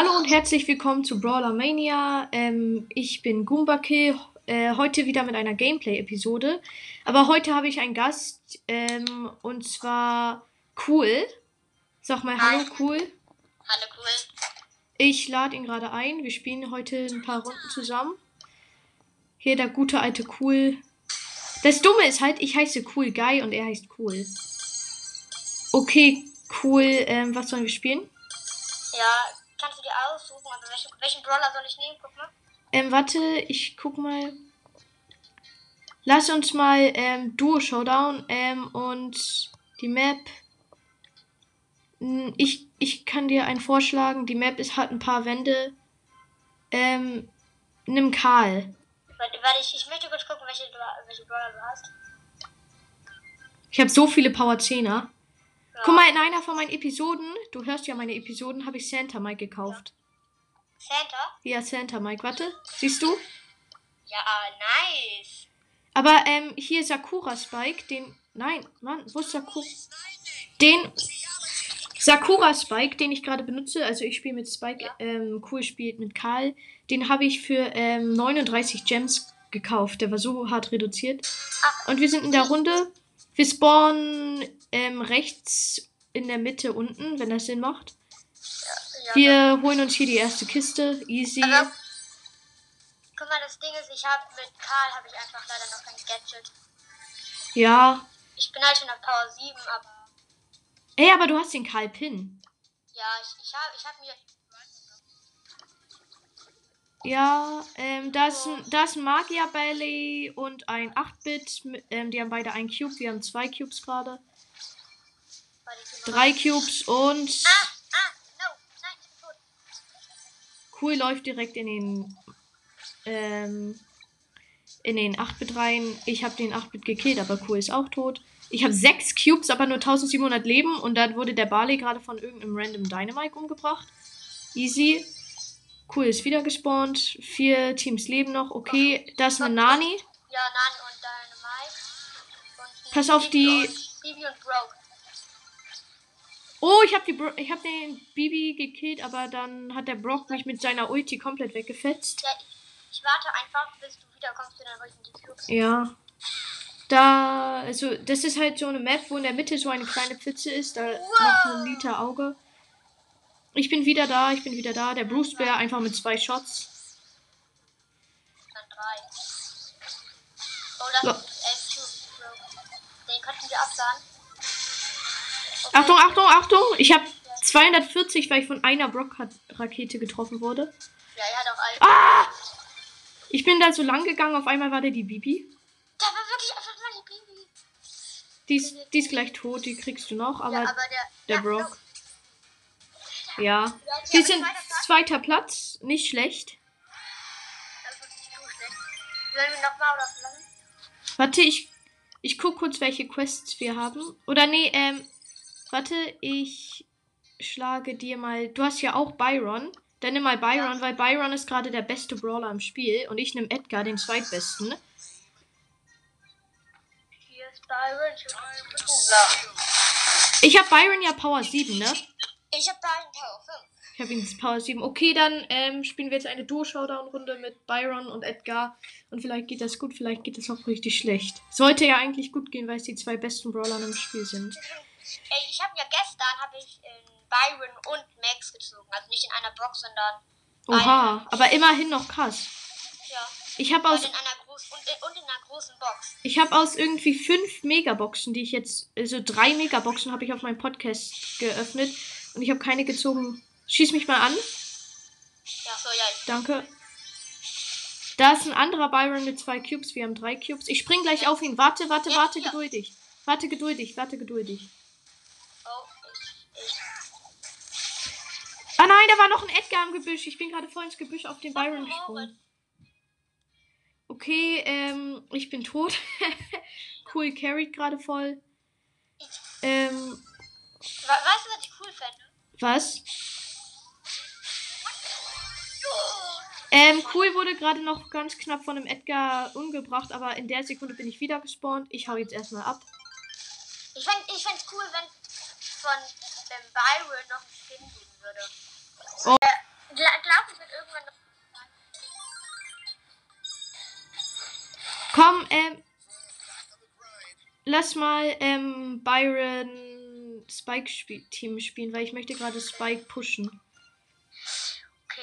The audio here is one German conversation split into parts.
Hallo und herzlich willkommen zu Brawler Mania. Ähm, ich bin Goombake, äh, heute wieder mit einer Gameplay-Episode. Aber heute habe ich einen Gast ähm, und zwar Cool. Sag mal Hallo, Cool. Hallo, cool. Ich lade ihn gerade ein. Wir spielen heute ein paar Runden zusammen. Hier der gute alte Cool. Das Dumme ist halt, ich heiße Cool Guy und er heißt Cool. Okay, cool. Ähm, was sollen wir spielen? Ja, kannst du dir aussuchen, aber welchen, welchen Brawler soll ich nehmen? Guck mal. Ähm, warte, ich guck mal. Lass uns mal ähm, Duo Showdown ähm, und die Map. Hm, Ich, ich kann dir einen vorschlagen. Die Map ist, hat ein paar Wände. Ähm, nimm Karl. Warte, warte ich, ich möchte kurz gucken, welche, welche Brawler du hast. Ich habe so viele Power 10er. Guck mal, in einer von meinen Episoden, du hörst ja meine Episoden, habe ich Santa Mike gekauft. Santa? Ja, Santa Mike, warte. Siehst du? Ja, nice. Aber ähm, hier Sakura Spike, den. Nein, Mann, wo ist Sakura? Den Sakura Spike, den ich gerade benutze, also ich spiele mit Spike, Ja. ähm, cool spielt mit Karl, den habe ich für ähm, 39 Gems gekauft. Der war so hart reduziert. Ach, Und wir sind in der Runde. Wir spawnen ähm, rechts in der Mitte unten, wenn das Sinn macht. ja. Wir holen uns hier die erste Kiste. Easy. Aber, guck mal, das Ding ist, ich habe mit Karl habe ich einfach leider noch kein Gadget. Ja. Ich bin halt schon auf Power 7, aber Ey, aber du hast den Karl Pin. ja, ich, ich habe ich hab mir. Ja, ähm, da ist ein, da ist ein Magier Belly und ein 8-Bit. mit- Ähm, die haben beide einen Cube. Wir haben zwei Cubes gerade. Drei Cubes und Ah, ah, no, nein, cool läuft direkt in den ähm, in den 8-Bit rein. Ich habe den 8-Bit gekillt, aber cool ist auch tot. Ich habe sechs Cubes, aber nur 1700 Leben und dann wurde der Barley gerade von irgendeinem random Dynamite umgebracht. Easy. Cool ist wieder gespawnt. Vier Teams leben noch. Okay, da ist eine Nani. Ja, Nani und Dynamite. Und Pass auf die- Und Bibi und Broke. Oh, ich habe die Bro ich habe den Bibi gekillt, aber dann hat der Brock mich mit seiner Ulti komplett weggefetzt. Ja, ich, ich warte einfach, bis du wiederkommst und dann hol ich die Cubes. Ja. Da, also, das ist halt so eine Map, wo in der Mitte so eine kleine Pfütze ist. Da macht ein Liter Auge. Ich bin wieder da, ich bin wieder da. Der Bruce Bear einfach mit zwei Shots. Oh, Bro. Den könnten wir absagen. Okay. Achtung, Achtung, Achtung! Ich habe 240, weil ich von einer Brock-Rakete getroffen wurde. Ja, er hat auch. Ah! Ich bin da so lang gegangen, auf einmal war der die Bibi. Da war wirklich einfach mal die Bibi. Die ist, die ist gleich tot, die kriegst du noch, aber ja, aber der. der ja, Brock. no. Ja. Wir sind zweiter Platz. nicht schlecht. Das ist nicht so schlecht. Sollen wir nochmal oder? Warte, ich, ich guck kurz, welche Quests wir haben. Oder nee, ähm, warte, ich schlage dir mal. Du hast ja auch Byron. Dann nimm mal Byron, weil Byron ist gerade der beste Brawler im Spiel. Und ich nehme Edgar, den zweitbesten. Hier ist Byron. Ich habe Byron ja Power 7, ne? Ich hab Byron Power 5. Ich habe ihn Power 7. Okay, dann ähm, spielen wir jetzt eine Duo-Showdown-Runde mit Byron und Edgar. Und vielleicht geht das gut, vielleicht geht das auch richtig schlecht. Sollte ja eigentlich gut gehen, weil es die zwei besten Brawler im Spiel sind. Ey, ich habe ja gestern habe ich in Byron und Max gezogen. Also nicht in einer Box, sondern Oha, aber immerhin noch krass. ja. Ich habe aus Und in einer großen und, in- und in einer großen Box. Ich habe aus irgendwie fünf Megaboxen, die ich jetzt, also drei Megaboxen habe ich auf meinem Podcast geöffnet und ich habe keine gezogen. Schieß mich mal an, Ja, so ja. Ich, danke. Da ist ein anderer Byron mit zwei Cubes, wir haben drei Cubes. Ich spring gleich auf ihn. Warte, warte, Ja, warte, ja. geduldig. Warte geduldig, warte geduldig. oh, ich, ich. Ah nein, da war noch ein Edgar im Gebüsch. Ich bin gerade voll ins Gebüsch auf den Byron gesprungen. Okay, ähm, ich bin tot. cool, carried gerade voll. Ähm, Weißt du, was ich cool fände? Was? Ähm, cool wurde gerade noch ganz knapp von einem Edgar umgebracht, aber in der Sekunde bin ich wieder gespawnt. Ich hau jetzt erstmal ab. Ich fände ich fänd's cool, wenn von ähm, Byron noch ein Skin geben würde. Oh. Äh, glaube, ich werde irgendwann noch. Komm, ähm. Lass mal ähm, Byron Spike -Spiel Team spielen, weil ich möchte gerade Spike pushen. Okay.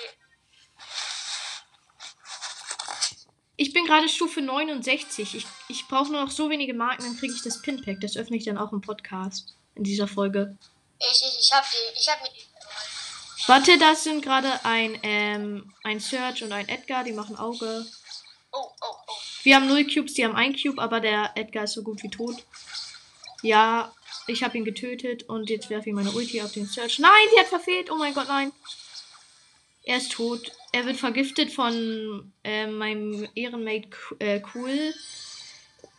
Ich bin gerade Stufe 69. Ich, ich brauche nur noch so wenige Marken, dann kriege ich das Pinpack. Das öffne ich dann auch im Podcast in dieser Folge. Ich, ich, ich hab die. Ich hab mir die. Warte, das sind gerade ein, ähm, ein Search und ein Edgar, die machen Auge. Oh, oh, oh. Wir haben 0 Cubes, die haben 1 Cube, aber der Edgar ist so gut wie tot. Ja, ich habe ihn getötet und jetzt werfe ich meine Ulti auf den Search. Nein, die hat verfehlt. Oh mein Gott, nein. Er ist tot. Er wird vergiftet von äh, meinem Ehrenmate äh, Cool.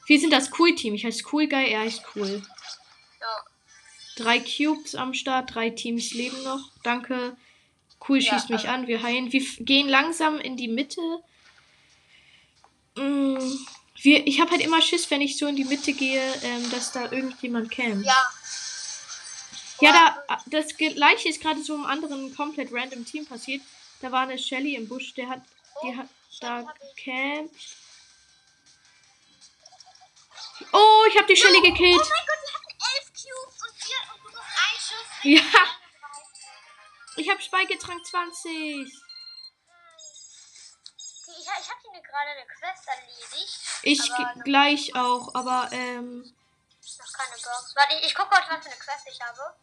Wir sind das Cool-Team. Ich heiße Cool Guy, er heißt Cool. Ja. Drei Cubes am Start, drei Teams leben noch. Danke. Cool Ja, schießt mich also- an, wir heilen. Wir gehen langsam in die Mitte. Mm, wir, ich habe halt immer Schiss, wenn ich so in die Mitte gehe, ähm, dass da irgendjemand campt. Ja. Ja, da, das gleiche ist gerade so im anderen komplett random Team passiert. Da war eine Shelly im Busch, der hat, die hat da gecampt. Oh, ich habe die Shelly gekillt. Oh mein Gott, wir hatten elf Cubes und vier und nur noch ein Schuss. Ja. Ich habe Speichertrank 20. gerade eine Quest erledigt. Ich gleich auch, aber ähm, noch keine Box. Warte, ich, ich gucke kurz, was für eine Quest ich habe.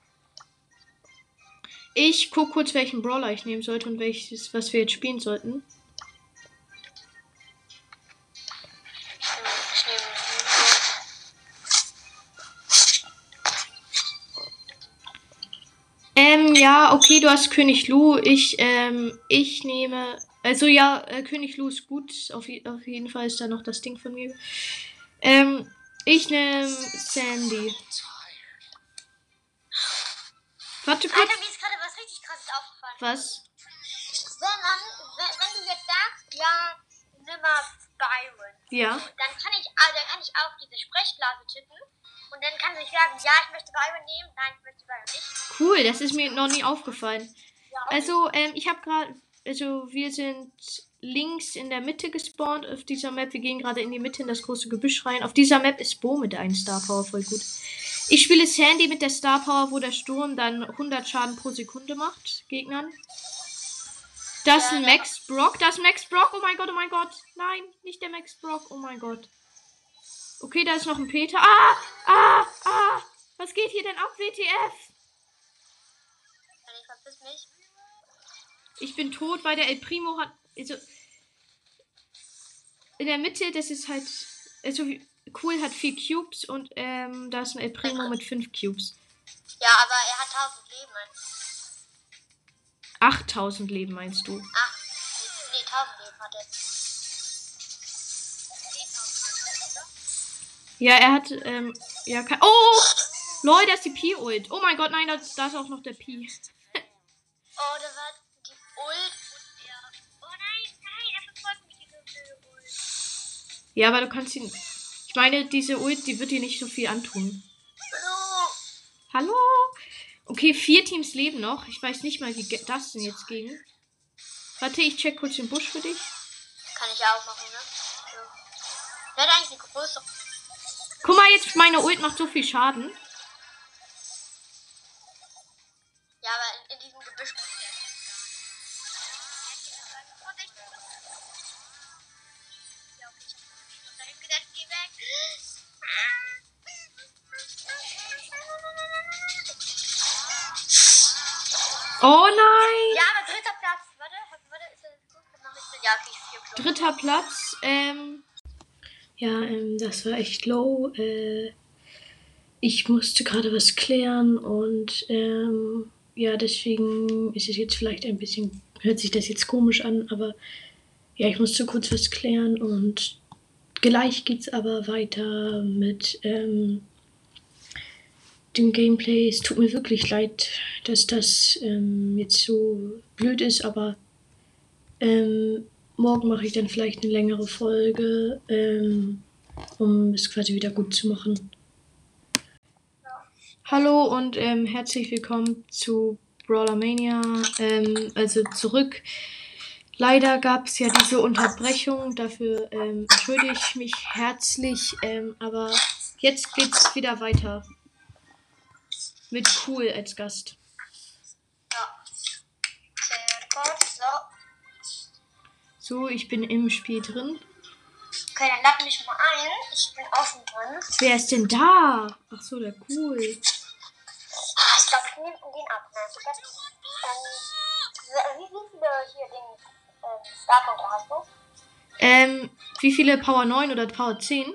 ich guck kurz, welchen Brawler ich nehmen sollte und welches, was wir jetzt spielen sollten. Ähm, ja, okay, du hast König Lu. Ich, ähm, ich nehme. Also ja, äh, König ist gut. Auf, auf jeden Fall ist da noch das Ding von mir. Ähm, ich nehme Sandy. Warte kurz. Alter, mir ist gerade was richtig krasses aufgefallen. Was? Wenn, man, wenn, wenn du jetzt sagst, ja, nimm mal Byron, Ja. dann kann ich, dann kann ich auf diese Sprechblase tippen und dann kann ich sagen, ja, ich möchte Byron nehmen, nein, ich möchte Byron nicht. Cool, das ist mir noch nie aufgefallen. Ja, Also, ähm, ich habe gerade, also wir sind links in der Mitte gespawnt auf dieser Map. Wir gehen gerade in die Mitte in das große Gebüsch rein. Auf dieser Map ist Bo mit einem Star Power voll gut. Ich spiele Sandy mit der Star Power, wo der Sturm dann 100 Schaden pro Sekunde macht, Gegnern. Das ist ein Max Brock, das ist Max Brock, oh mein Gott, oh mein Gott. Nein, nicht der Max Brock, oh mein Gott. Okay, da ist noch ein Peter. Ah, ah, ah. Was geht hier denn ab, WTF? ich verpiss mich. Ich bin tot, weil der El Primo hat. Also, in der Mitte, das ist halt. Also, cool hat vier Cubes und ähm, da ist ein El Primo mit fünf Cubes. Ja, aber er hat 1000 Leben. 8000 Leben meinst du? Ach, nee, 1000 Leben hat er. Ja, er hat. Ähm, ja, kein. Oh! Leute, da ist die Pi-Ult. Oh mein Gott, nein, da, da ist auch noch der Pi. Oh, da war Ja, aber du kannst ihn. Ich meine, diese Ult, die wird dir nicht so viel antun. Hallo. Hallo? Okay, vier Teams leben noch. Ich weiß nicht mal, wie das denn jetzt ging. Warte, ich check kurz den Busch für dich. Kann ich auch machen, ne? So. Wer hat eigentlich eine größere? Guck mal, jetzt meine Ult macht so viel Schaden. Ja, aber in, in diesem Gebüsch. Oh nein! Ja, aber dritter Platz. Warte, warte, ist das gut? Den- Ja, okay, vier. Dritter Platz. Ähm. Ja, ähm, das war echt low. Äh, ich musste gerade was klären und ähm, ja, deswegen ist es jetzt vielleicht ein bisschen, hört sich das jetzt komisch an, aber ja, ich musste kurz was klären und gleich geht's aber weiter mit ähm, dem Gameplay. Es tut mir wirklich leid, dass das ähm, jetzt so blöd ist, aber ähm, morgen mache ich dann vielleicht eine längere Folge, ähm, um es quasi wieder gut zu machen. Hallo und ähm, herzlich willkommen zu Brawler Mania, ähm, also zurück. Leider gab es ja diese Unterbrechung, dafür ähm, entschuldige ich mich herzlich, aber jetzt geht's wieder weiter. Mit Cool als Gast. Ja. So. Ich bin im Spiel drin. Okay, dann lad mich mal ein. Ich bin außen drin. Wer ist denn da? Ach so, der Cool. Ah, ich glaube, ich nehme den ab. Ne? Ich glaub, ähm, wie, wie viele hier den ähm, Starpunkte hast du? Ähm, wie viele Power 9 oder Power 10?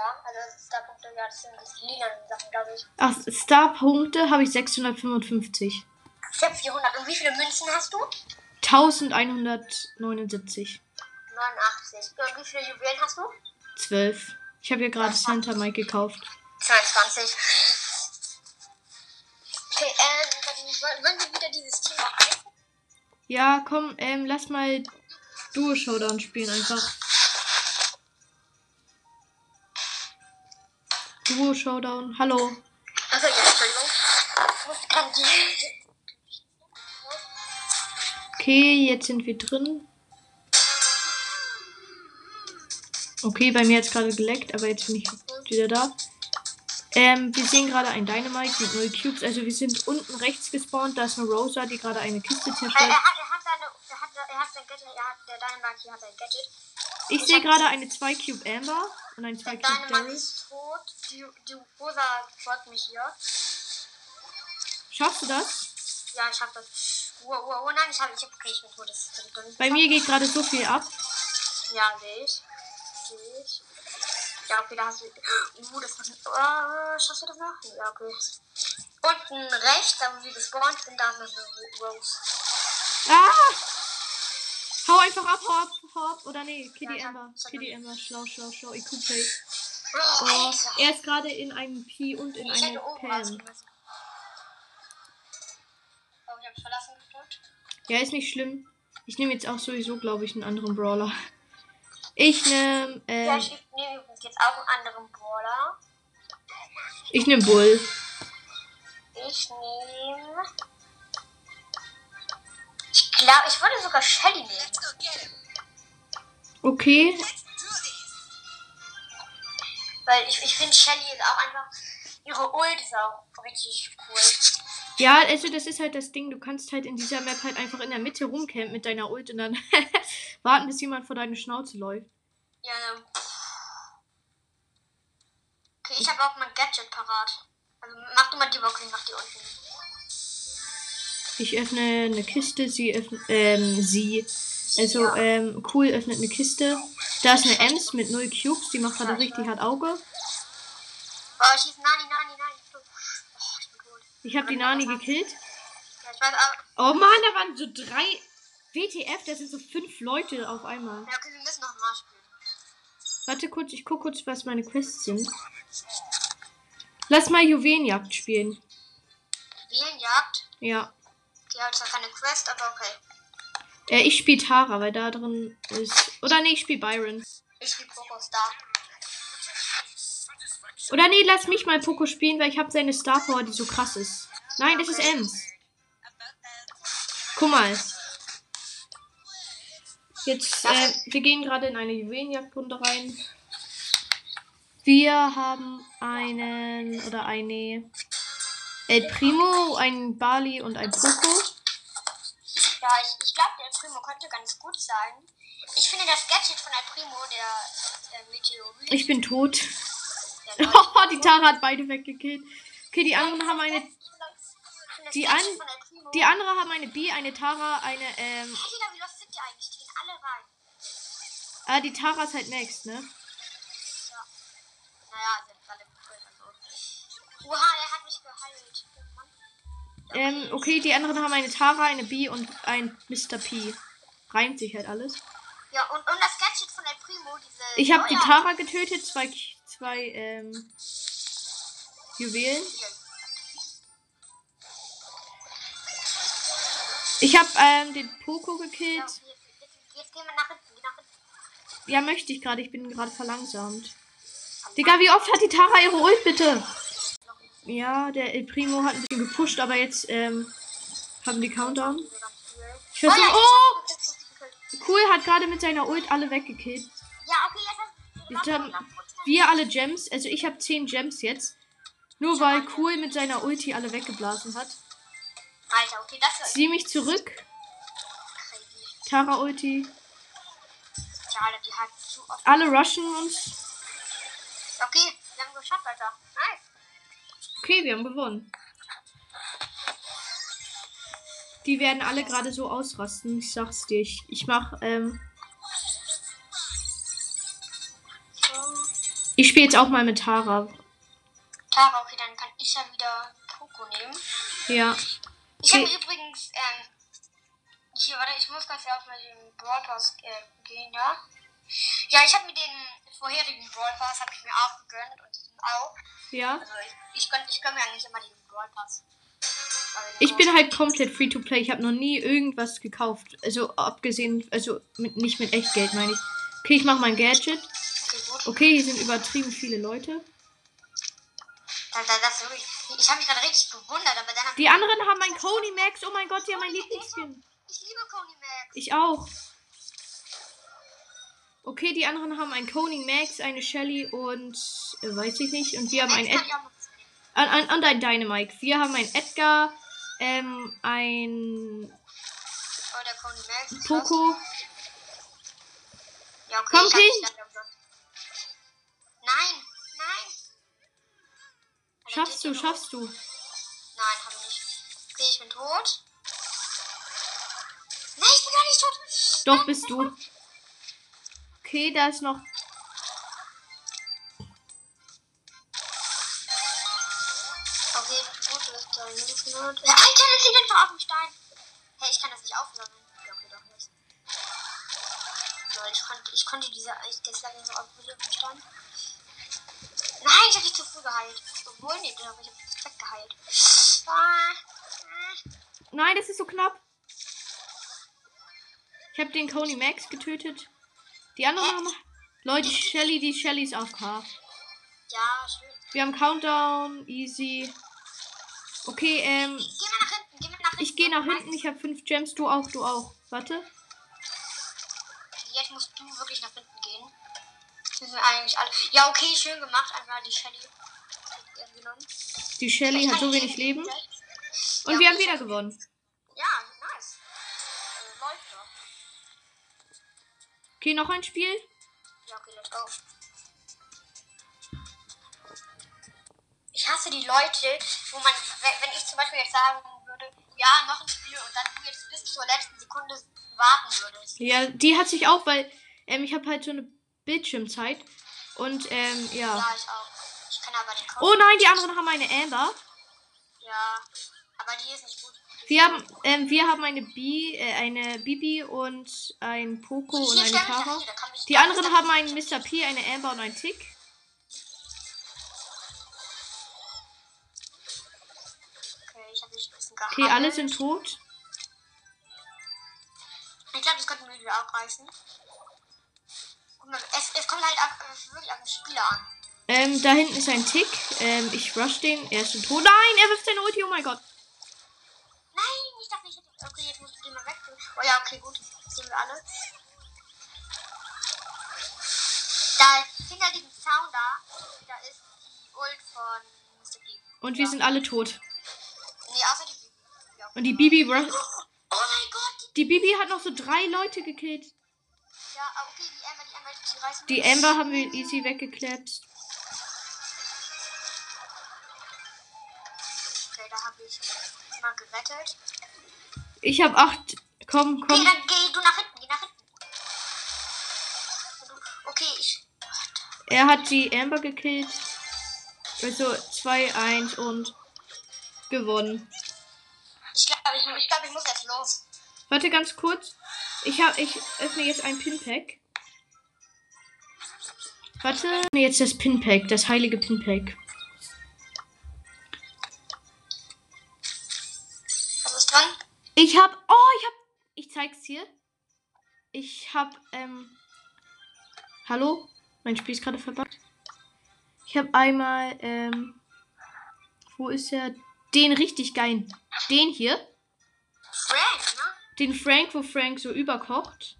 Ja, also Starpunkte, ja, das sind die lilanen Sachen, glaube ich. Ach, Star-Punkte habe ich 655. Ich habe 400. Und wie viele Münzen hast du? 1179. 89. Und wie viele Juwelen hast du? 12. Ich habe hier gerade Santa Mike gekauft. 22. Okay, ähm, wollen wir wieder dieses Team machen? Ja, komm, ähm, lass mal Duo Showdown spielen einfach. Duo Showdown. Hallo. Achso, ja, Entschuldigung. Okay, jetzt sind wir drin. Okay, bei mir es gerade geleckt, aber jetzt bin ich wieder da. Ähm, wir sehen gerade ein Dynamite mit 0 Cubes. Also wir sind unten rechts gespawnt. Da ist eine Rosa, die gerade eine Kiste Er, er, zerstört. hat, er hat seine. Er hat, er hat sein Gadget. Er hat, der Dynamite hier hat sein Gadget. Ich sehe gerade eine 2 Cube Amber und ein 2 Der Cube Daryl. ist tot. Die, die Rosa folgt mich hier. Schaffst du das? Ja, ich hab das. Oh, oh, oh nein, ich hab. Ich hab. Okay, ich bin tot. Das ist Bei mir geht gerade so viel ab. Ja, sehe ich. Sehe ich. Ja, okay, da hast du. Uh, das hat. Oh, schaffst du das noch? Ja, okay. Unten rechts, da wo wir gespawnt sind, da ist noch eine Rose. Ah! Hau einfach ab, hau ab, hau ab. Oder nee, Ja, Kitty ich hab Kitty Amber, schlau, schlau, schlau. IQ Play. Oh, Alter. er ist gerade in einem P und in Ich oben Pam. Oh, ich hab's verlassen gedrückt. Ja, ist nicht schlimm. Ich nehme jetzt auch sowieso, glaube ich, einen anderen Brawler. Ich nehme, Ja, ähm, ich nehme übrigens jetzt auch einen anderen Brawler. ich nehme Bull. Ich nehme. Ich glaube, ich würde sogar Shelly nehmen. Okay. Weil ich, ich finde Shelly ist auch einfach. Ihre Ult ist auch richtig cool. Ja, also das ist halt das Ding, du kannst halt in dieser Map halt einfach in der Mitte rumcampen mit deiner Ult und dann warten, bis jemand vor deine Schnauze läuft. Ja, ähm. Okay, ich habe auch mein Gadget parat. Also mach du mal die Box, ich mach die unten. Ich öffne eine Kiste, sie öffnet, ähm, sie. Also, Ja. ähm, cool öffnet eine Kiste. Da ist eine Ems mit 0 Cubes, die macht gerade richtig hart Auge. Oh, ich schieß Nani, Nani, Nani. Oh, ich bin tot. Ich habe die Nani gekillt. Ja, ich weiß aber. Oh Mann, da waren so drei. WTF, da sind so fünf Leute auf einmal. Ja, okay, wir müssen noch mal spielen. Warte kurz, ich guck kurz, was meine Quests sind. Lass mal Juwelenjagd spielen. Bienenjagd. Ja. Die hat zwar keine Quest, aber okay. Äh, ich spiele Tara, weil da drin ist. Oder nee, ich spiele Byron. Ich spiel Poco Star. Oder nee, lass mich mal Poco spielen, weil ich habe seine Star Power, die so krass ist. Nein, das ist Ems. Guck mal. Jetzt, äh, wir gehen gerade in eine Juwelenjagdrunde rein. Wir haben einen oder eine El Primo, einen Bali und ein Poco. Ja, ich, Primo könnte ganz gut sein. Ich finde das Gadget von der Primo, der, der Meteorit. Ich bin tot. der Oh, die Tara hat beide weggekillt. Okay, die anderen haben eine. Die an-. Die andere haben eine B, eine Tara, eine, ähm. Wie los sind die eigentlich? Die gehen alle rein. Ah, die Tara ist halt next, ne? Ja. Naja, sind alle. Oha, er hat mich geheilt. Ähm, okay, die anderen haben eine Tara, eine B und ein Mr. P. Reimt sich halt alles. Ja, und, und das Gadget von der Primo, diese. Ich habe die ja. Tara getötet, zwei, zwei, ähm, Juwelen. Ich habe ähm, den Poco Ja, gekillt. okay, jetzt, gehen wir nach hinten. Geh nach hinten. Ja, möchte ich gerade. Ich bin gerade verlangsamt. Digga, wie oft hat die Tara ihre Ult, bitte? Ja, der El Primo hat ein bisschen gepusht, aber jetzt ähm, Haben die Countdown? Ich Oh, versuche. Oh! hab- Cool hat gerade mit seiner Ult alle weggekillt. Ja, okay, jetzt haben wir alle Gems. Also ich habe 10 Gems jetzt. Nur weil Cool mit seiner Ulti alle weggeblasen hat. Alter, okay, das ist Zieh mich zurück. Tara Ulti. Alle rushen uns. Okay, wir haben geschafft, Alter. Nice. Okay, wir haben gewonnen. Die werden alle gerade so ausrasten. Ich sag's dir. Ich, ich mach, ähm. Ich spiele jetzt auch mal mit Tara. Tara, okay, dann kann ich ja wieder Poco nehmen. Ja. Ich habe Okay. übrigens, ähm, hier, warte, ich muss ganz auf mal den Brawl Pass äh, gehen, ja? Ja, ich habe mir den vorherigen Brawl Pass, habe ich mir auch gegönnt auch. Ja. Also ich, ich ich gönn mir eigentlich immer den Brawl Pass. Ich bin großen- halt komplett free to play. Ich habe noch nie irgendwas gekauft. Also abgesehen, also mit, nicht mit Echtgeld meine ich. Okay, ich mache mein Gadget. Okay, hier sind übertrieben viele Leute. Das ich habe mich gerade richtig gewundert, aber dann Die anderen haben ein Coney Max. Oh mein Gott, die haben mein Lieblingsskin. ich liebe Coney Max. Ich auch. Okay, die anderen haben ein Coney Max, eine Shelly und äh, weiß ich nicht. Und wir haben ein Max kann Ed und, und ein Dynamite. Wir haben ein Edgar, ähm, ein Oh, der Coney Max. ist Poco. Ja, okay, Komm, King. Nein, nein. Aber Schaffst du, schaffst du. Nein, hab ich nicht. Okay, ich bin tot. Nein, ich bin gar nicht tot. Doch, bist du. Okay, da ist noch. Okay, gut, das ist da nicht tot. Ja, Alter, das liegt einfach auf dem Stein. Hey, ich kann das nicht aufsammeln. Ja, okay, doch nicht. So, ich konnte, ich konnte diese, ich, das lag nicht auf dem Stein. Nein, ich hab dich zu früh geheilt. Obwohl, nee, ich hab dich weggeheilt. Ah, ah. Nein, das ist so knapp. Ich habe den Coney Max getötet. Die anderen haben. Leute, die Shelly, die Shelly ist AFK. Ja, schön. Wir haben Countdown, easy. Okay, ähm, Geh mal nach hinten, geh mal nach hinten. ich gehe nach hinten. Ich habe fünf Gems, du auch, du auch. Warte. Jetzt musst du wirklich nach hinten gehen. Das sind eigentlich alle. Ja, okay, schön gemacht. Einfach die Shelly. Die Shelly hat so wenig Leben. Und wir haben wieder gewonnen. Okay, noch ein Spiel. Ja, okay, let's go. Ich hasse die Leute, wo man, wenn ich zum Beispiel jetzt sagen würde, ja, noch ein Spiel und dann du jetzt bis zur letzten Sekunde warten würdest. Ja, die hat sich auch, weil ähm, ich habe halt so eine Bildschirmzeit. Und ähm, ja. Ja, ich auch. Ich kann aber den Code. Oh nein, die anderen haben eine Amber. Ja, aber die ist nicht gut. Wir haben, ähm, wir haben eine Bi, äh, eine Bibi und ein Poco und eine Tara. Die anderen haben einen Mr. P, eine Amber und einen Tick. Okay, ich habe mich ein bisschen geheilt. Okay, alle sind tot. Ich glaube, das könnten wir wieder auch reißen. Guck mal, es, es kommt halt auf, äh, wirklich auf den Spieler an. Ähm, da hinten ist ein Tick. Ähm, ich rush den. Er ist tot. Nein, er wirft seine Ulti. Oh mein Gott. Nein, ich dachte nicht. Okay, jetzt muss ich den mal weg. Oh ja, okay, gut. Das sehen wir alle. Da hinter diesem Zaun da, da ist die Ult von Mr. P. Und wir sind alle tot. Nee, außer die Bibi. Ja. Und die Bibi. Oh mein Gott! Die Bibi hat noch so drei Leute gekillt. Ja, okay, die Amber, die Amber, die reißen Die. Amber haben wir easy weggeklärt. Ich habe acht. Komm, Nee, komm. dann geh du nach hinten, geh nach hinten. Okay, ich. Er hat die Amber gekillt. Also 2-1 und gewonnen. Ich glaube, ich, ich, glaub, ich muss jetzt los. Warte ganz kurz. Ich hab, ich öffne jetzt ein Pinpack. Warte. Ich öffne jetzt das Pinpack, das heilige Pinpack. Ich hab, oh, ich hab, ich zeig's hier. Ich hab, ähm, hallo? Mein Spiel ist gerade verbuggt. Ich hab einmal, ähm, wo ist er? Den richtig geilen, den hier. Frank, ne? Den Frank, wo Frank so überkocht.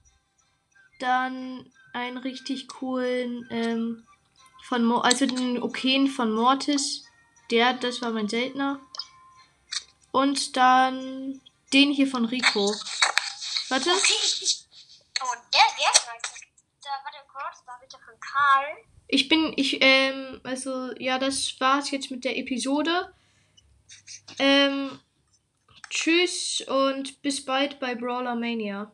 Dann einen richtig coolen, ähm, von Mo also den Okayen von Mortis. Der, das war mein Seltener. Und dann den hier von Rico. Warte. Okay. Oh, der, der ist nice. Da war der Cross, da bitte von Karl. Ich bin, ich, ähm, also, ja, das war's jetzt mit der Episode. Ähm, tschüss und bis bald bei Brawler Mania.